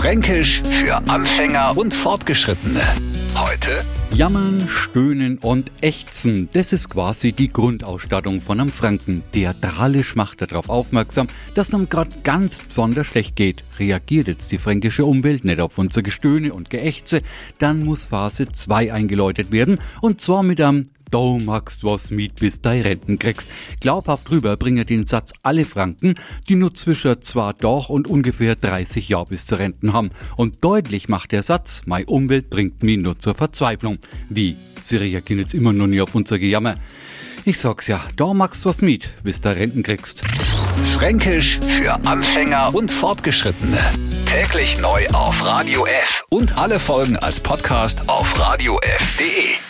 Fränkisch für Anfänger und Fortgeschrittene. Heute Jammern, stöhnen und ächzen, das ist quasi die Grundausstattung von einem Franken. Theatralisch macht er darauf aufmerksam, dass einem gerade ganz besonders schlecht geht. Reagiert jetzt die fränkische Umwelt nicht auf unser Gestöhne und Geächze, dann muss Phase 2 eingeläutet werden und zwar mit einem Du magst was mit, bis dein Renten kriegst. Glaubhaft drüber bringen den Satz alle Franken, die nur zwischen zwar doch und ungefähr 30 Jahre bis zur Renten haben. Und deutlich macht der Satz, meine Umwelt bringt mich nur zur Verzweiflung. Wie? Sie reagieren jetzt immer noch nicht auf unser Gejammer. Ich sag's ja, da magst was mit, bis du Renten kriegst. Fränkisch für Anfänger und Fortgeschrittene. Täglich neu auf Radio F und alle Folgen als Podcast auf radiof.de.